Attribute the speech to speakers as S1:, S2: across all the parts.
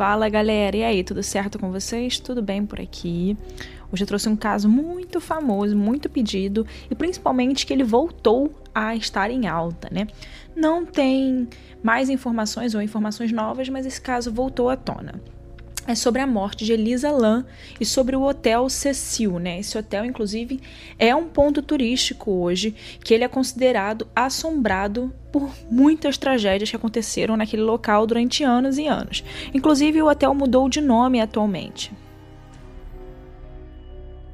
S1: Fala galera, e aí, tudo certo com vocês? Tudo bem por aqui? Hoje eu trouxe um caso muito famoso, muito pedido e principalmente que ele voltou a estar em alta, né? Não tem mais informações ou informações novas, mas esse caso voltou à tona é sobre a morte de Elisa Lam e sobre o Hotel Cecil, né? Esse hotel, inclusive, é um ponto turístico hoje que ele é considerado assombrado por muitas tragédias que aconteceram naquele local durante anos e anos. Inclusive, o hotel mudou de nome atualmente.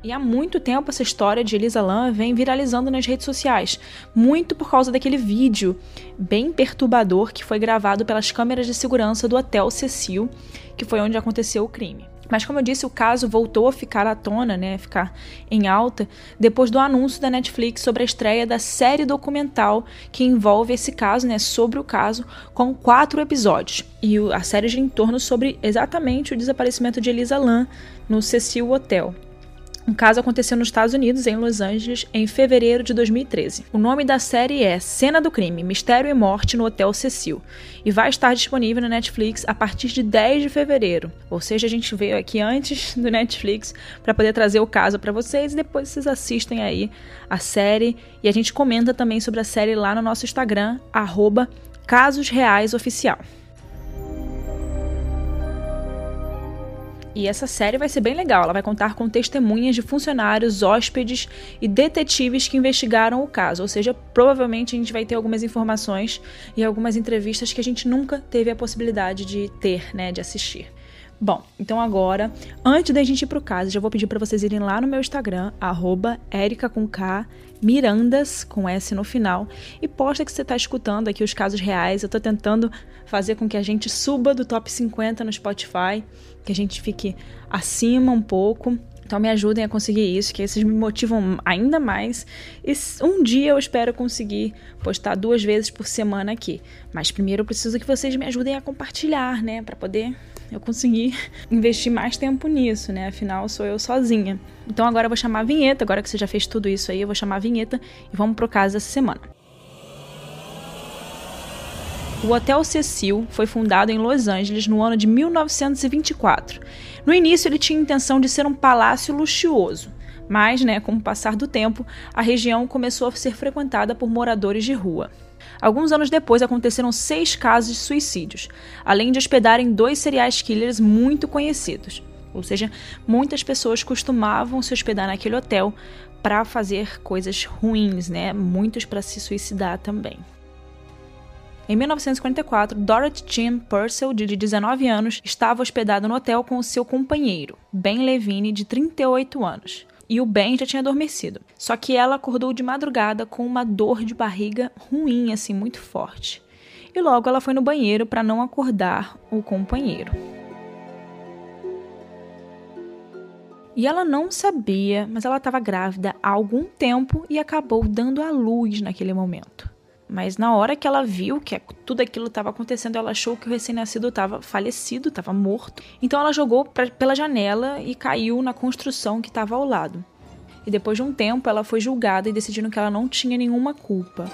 S1: E há muito tempo essa história de Elisa Lam vem viralizando nas redes sociais, muito por causa daquele vídeo bem perturbador que foi gravado pelas câmeras de segurança do Hotel Cecil, que foi onde aconteceu o crime. Mas como eu disse, o caso voltou a ficar à tona, né, ficar em alta, depois do anúncio da Netflix sobre a estreia da série documental que envolve esse caso, né, sobre o caso, com quatro episódios. E a série gira em torno sobre exatamente o desaparecimento de Elisa Lam no Cecil Hotel. Um caso aconteceu nos Estados Unidos, em Los Angeles, em fevereiro de 2013. O nome da série é Cena do Crime: Mistério e Morte no Hotel Cecil e vai estar disponível na Netflix a partir de 10 de fevereiro. Ou seja, a gente veio aqui antes do Netflix para poder trazer o caso para vocês e depois vocês assistem aí a série e a gente comenta também sobre a série lá no nosso Instagram @casosreaisoficial. E essa série vai ser bem legal. Ela vai contar com testemunhas de funcionários, hóspedes e detetives que investigaram o caso. Ou seja, provavelmente a gente vai ter algumas informações e algumas entrevistas que a gente nunca teve a possibilidade de ter, né, de assistir. Bom, então agora, antes da gente ir pro caso, já vou pedir para vocês irem lá no meu Instagram, arroba com K, Mirandas, com S no final, e posta que você está escutando aqui os casos reais. Eu estou tentando fazer com que a gente suba do top 50 no Spotify, que a gente fique acima um pouco. Então me ajudem a conseguir isso, que vocês me motivam ainda mais. E um dia eu espero conseguir postar duas vezes por semana aqui. Mas primeiro eu preciso que vocês me ajudem a compartilhar, né, para poder eu conseguir investir mais tempo nisso, né? Afinal, sou eu sozinha. Então agora eu vou chamar a vinheta, agora que você já fez tudo isso aí, eu vou chamar a vinheta e vamos pro caso dessa semana. O Hotel Cecil foi fundado em Los Angeles no ano de 1924. No início, ele tinha a intenção de ser um palácio luxuoso, mas, né, com o passar do tempo, a região começou a ser frequentada por moradores de rua. Alguns anos depois aconteceram seis casos de suicídios, além de hospedarem dois serial killers muito conhecidos. Ou seja, muitas pessoas costumavam se hospedar naquele hotel para fazer coisas ruins, né? Muitos para se suicidar também. Em 1944, Dorothy Jean Purcell, de 19 anos, estava hospedada no hotel com seu companheiro, Ben Levine, de 38 anos e o Ben já tinha adormecido. Só que ela acordou de madrugada com uma dor de barriga ruim, assim, muito forte. E logo ela foi no banheiro para não acordar o companheiro. E ela não sabia, mas ela estava grávida há algum tempo e acabou dando à luz naquele momento. Mas na hora que ela viu que tudo aquilo estava acontecendo, ela achou que o recém-nascido estava falecido, estava morto. Então ela jogou pra, pela janela e caiu na construção que estava ao lado. E depois de um tempo, ela foi julgada e decidiram que ela não tinha nenhuma culpa.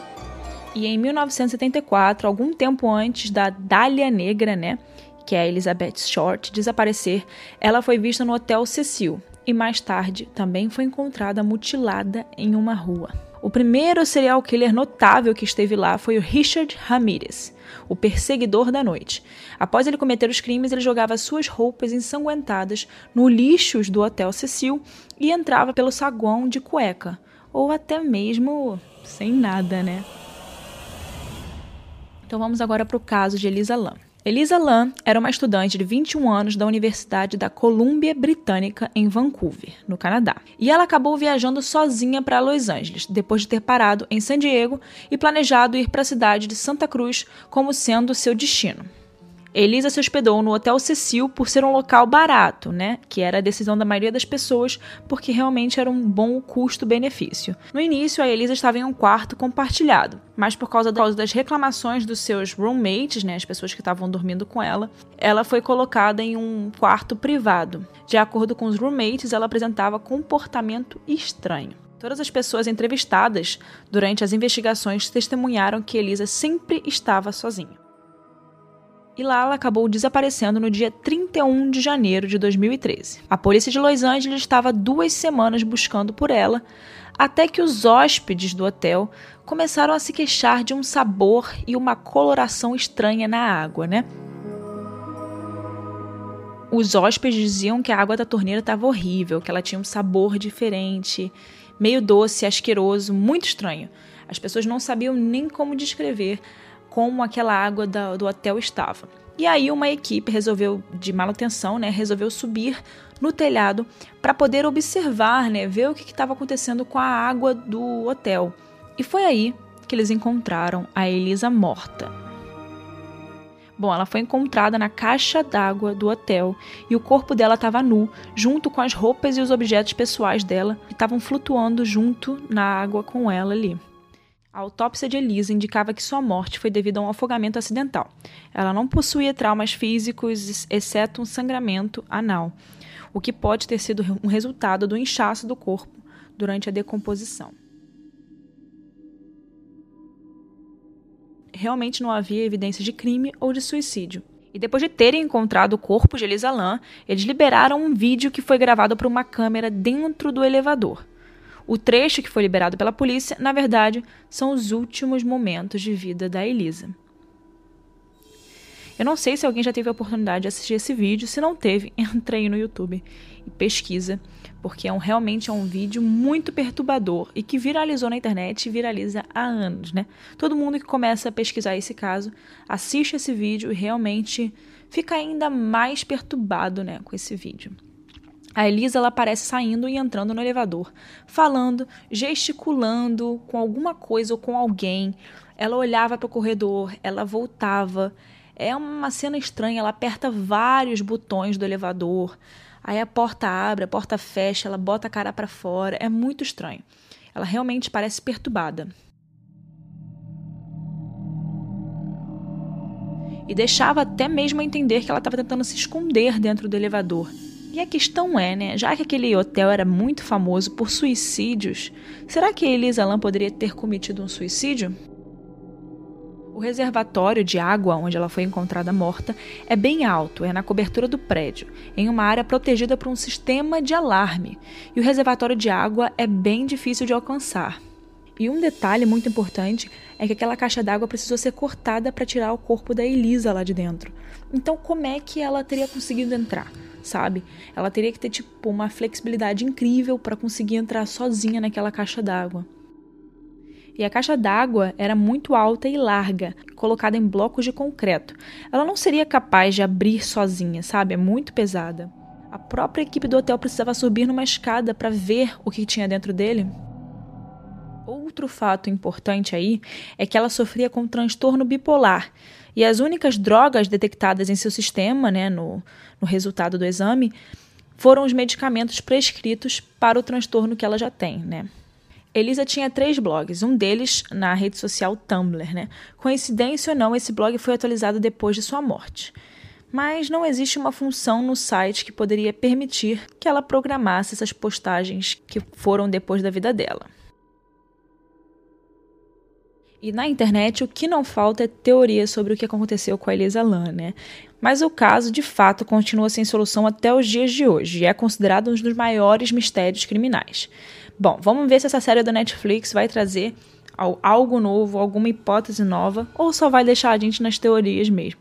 S1: E em 1974, algum tempo antes da Dália Negra, né, que é a Elizabeth Short, desaparecer, ela foi vista no Hotel Cecil e mais tarde também foi encontrada mutilada em uma rua. O primeiro serial killer notável que esteve lá foi o Richard Ramirez, o perseguidor da noite. Após ele cometer os crimes, ele jogava suas roupas ensanguentadas no lixo do Hotel Cecil e entrava pelo saguão de cueca, ou até mesmo sem nada, né? Então vamos agora para o caso de Elisa Lam. Elisa Lam era uma estudante de 21 anos da Universidade da Colômbia Britânica em Vancouver, no Canadá. E ela acabou viajando sozinha para Los Angeles, depois de ter parado em San Diego e planejado ir para a cidade de Santa Cruz como sendo seu destino. Elisa se hospedou no Hotel Cecil por ser um local barato, né? Que era a decisão da maioria das pessoas, porque realmente era um bom custo-benefício. No início, a Elisa estava em um quarto compartilhado, mas por causa das reclamações dos seus roommates, né, as pessoas que estavam dormindo com ela, ela foi colocada em um quarto privado. De acordo com os roommates, ela apresentava comportamento estranho. Todas as pessoas entrevistadas durante as investigações testemunharam que Elisa sempre estava sozinha. E lá ela acabou desaparecendo no dia 31 de janeiro de 2013. A polícia de Los Angeles estava duas semanas buscando por ela, até que os hóspedes do hotel começaram a se queixar de um sabor e uma coloração estranha na água, né? Os hóspedes diziam que a água da torneira estava horrível, que ela tinha um sabor diferente, meio doce, asqueroso, muito estranho. As pessoas não sabiam nem como descrever como aquela água da, do hotel estava. E aí uma equipe resolveu de manutenção, né, resolveu subir no telhado para poder observar, né, ver o que estava acontecendo com a água do hotel. E foi aí que eles encontraram a Elisa morta. Bom, ela foi encontrada na caixa d'água do hotel e o corpo dela estava nu, junto com as roupas e os objetos pessoais dela, que estavam flutuando junto na água com ela ali. A autópsia de Elisa indicava que sua morte foi devido a um afogamento acidental. Ela não possuía traumas físicos, exceto um sangramento anal, o que pode ter sido um resultado do inchaço do corpo durante a decomposição. Realmente não havia evidência de crime ou de suicídio. E depois de terem encontrado o corpo de Elisa Lam, eles liberaram um vídeo que foi gravado por uma câmera dentro do elevador. O trecho que foi liberado pela polícia, na verdade, são os últimos momentos de vida da Elisa. Eu não sei se alguém já teve a oportunidade de assistir esse vídeo. Se não teve, entra aí no YouTube e pesquisa, porque é um, realmente é um vídeo muito perturbador e que viralizou na internet e viraliza há anos, né? Todo mundo que começa a pesquisar esse caso assiste esse vídeo e realmente fica ainda mais perturbado, né, com esse vídeo. A Elisa ela aparece saindo e entrando no elevador, falando, gesticulando com alguma coisa ou com alguém. Ela olhava para o corredor, ela voltava. É uma cena estranha, ela aperta vários botões do elevador. Aí a porta abre, a porta fecha, ela bota a cara para fora. É muito estranho. Ela realmente parece perturbada. E deixava até mesmo entender que ela estava tentando se esconder dentro do elevador. E a questão é, né, já que aquele hotel era muito famoso por suicídios, será que Elisa Lam poderia ter cometido um suicídio? O reservatório de água onde ela foi encontrada morta é bem alto, é na cobertura do prédio, em uma área protegida por um sistema de alarme, e o reservatório de água é bem difícil de alcançar. E um detalhe muito importante é que aquela caixa d'água precisou ser cortada para tirar o corpo da Elisa lá de dentro. Então, como é que ela teria conseguido entrar? Sabe? Ela teria que ter tipo uma flexibilidade incrível para conseguir entrar sozinha naquela caixa d'água. E a caixa d'água era muito alta e larga, colocada em blocos de concreto. Ela não seria capaz de abrir sozinha, sabe? É muito pesada. A própria equipe do hotel precisava subir numa escada para ver o que tinha dentro dele. Outro fato importante aí é que ela sofria com transtorno bipolar e as únicas drogas detectadas em seu sistema, né, no, no resultado do exame, foram os medicamentos prescritos para o transtorno que ela já tem, né? Elisa tinha três blogs, um deles na rede social Tumblr, né? Coincidência ou não, esse blog foi atualizado depois de sua morte. Mas não existe uma função no site que poderia permitir que ela programasse essas postagens que foram depois da vida dela. E na internet o que não falta é teoria sobre o que aconteceu com a Elisa Lam, né? Mas o caso, de fato, continua sem solução até os dias de hoje e é considerado um dos maiores mistérios criminais. Bom, vamos ver se essa série da Netflix vai trazer algo novo, alguma hipótese nova, ou só vai deixar a gente nas teorias mesmo.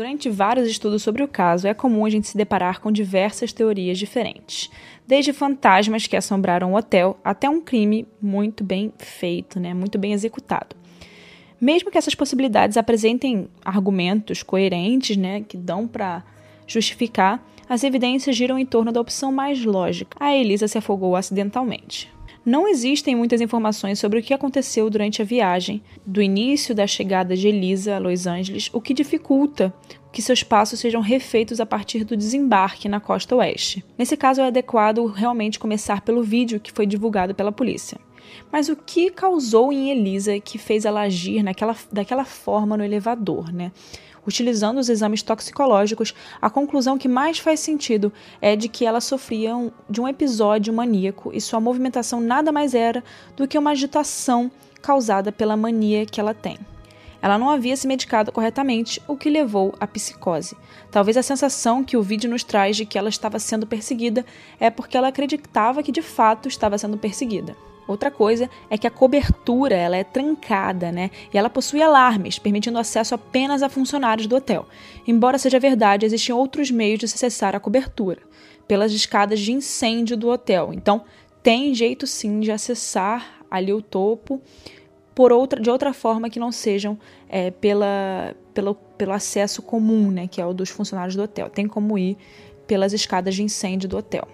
S1: Durante vários estudos sobre o caso, é comum a gente se deparar com diversas teorias diferentes, desde fantasmas que assombraram o hotel até um crime muito bem feito, né, muito bem executado. Mesmo que essas possibilidades apresentem argumentos coerentes, né, que dão para justificar, as evidências giram em torno da opção mais lógica. A Elisa se afogou acidentalmente. Não existem muitas informações sobre o que aconteceu durante a viagem, do início da chegada de Elisa a Los Angeles, o que dificulta que seus passos sejam refeitos a partir do desembarque na costa oeste. Nesse caso, é adequado realmente começar pelo vídeo que foi divulgado pela polícia. Mas o que causou em Elisa que fez ela agir naquela, daquela forma no elevador, né? Utilizando os exames toxicológicos, a conclusão que mais faz sentido é de que ela sofria um, de um episódio maníaco e sua movimentação nada mais era do que uma agitação causada pela mania que ela tem. Ela não havia se medicado corretamente, o que levou à psicose. Talvez a sensação que o vídeo nos traz de que ela estava sendo perseguida é porque ela acreditava que de fato estava sendo perseguida. Outra coisa é que a cobertura ela é trancada, né? E ela possui alarmes, permitindo acesso apenas a funcionários do hotel. Embora seja verdade, existem outros meios de se acessar a cobertura, pelas escadas de incêndio do hotel. Então, tem jeito sim de acessar ali o topo por outra, de outra forma que não sejam é, pela, pelo, pelo acesso comum, né, que é o dos funcionários do hotel. Tem como ir pelas escadas de incêndio do hotel.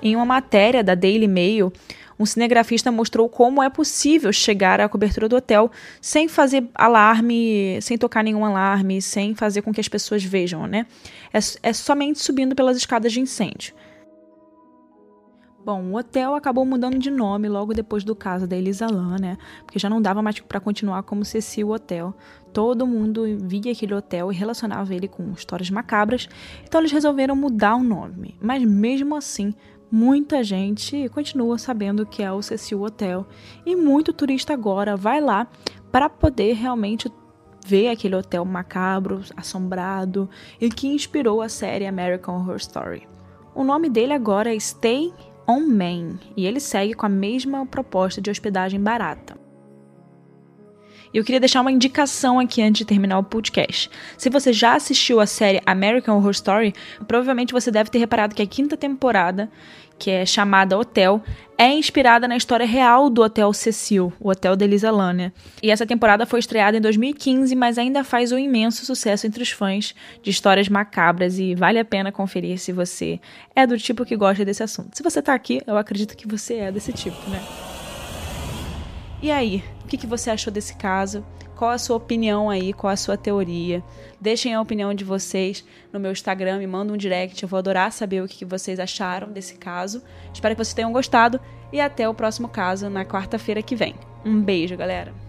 S1: Em uma matéria da Daily Mail, um cinegrafista mostrou como é possível chegar à cobertura do hotel sem fazer alarme, sem tocar nenhum alarme, sem fazer com que as pessoas vejam, né? É, é somente subindo pelas escadas de incêndio. Bom, o hotel acabou mudando de nome logo depois do caso da Elisa Lam, né? Porque já não dava mais para continuar como Cecil Hotel. Todo mundo via aquele hotel e relacionava ele com histórias macabras, então eles resolveram mudar o nome. Mas mesmo assim, muita gente continua sabendo que é o Cecil Hotel e muito turista agora vai lá para poder realmente ver aquele hotel macabro, assombrado e que inspirou a série American Horror Story. O nome dele agora é Stay On Main e ele segue com a mesma proposta de hospedagem barata. Eu queria deixar uma indicação aqui antes de terminar o podcast. Se você já assistiu a série American Horror Story, provavelmente você deve ter reparado que a quinta temporada, que é chamada Hotel, é inspirada na história real do Hotel Cecil, o Hotel de Elisa Lania. E essa temporada foi estreada em 2015, mas ainda faz um imenso sucesso entre os fãs de histórias macabras e vale a pena conferir se você é do tipo que gosta desse assunto. Se você tá aqui, eu acredito que você é desse tipo, né? E aí, o que, que você achou desse caso? Qual a sua opinião aí? Qual a sua teoria? Deixem a opinião de vocês no meu Instagram, me mandem um direct. Eu vou adorar saber o que, que vocês acharam desse caso. Espero que vocês tenham gostado e até o próximo caso na quarta-feira que vem. Um beijo, galera!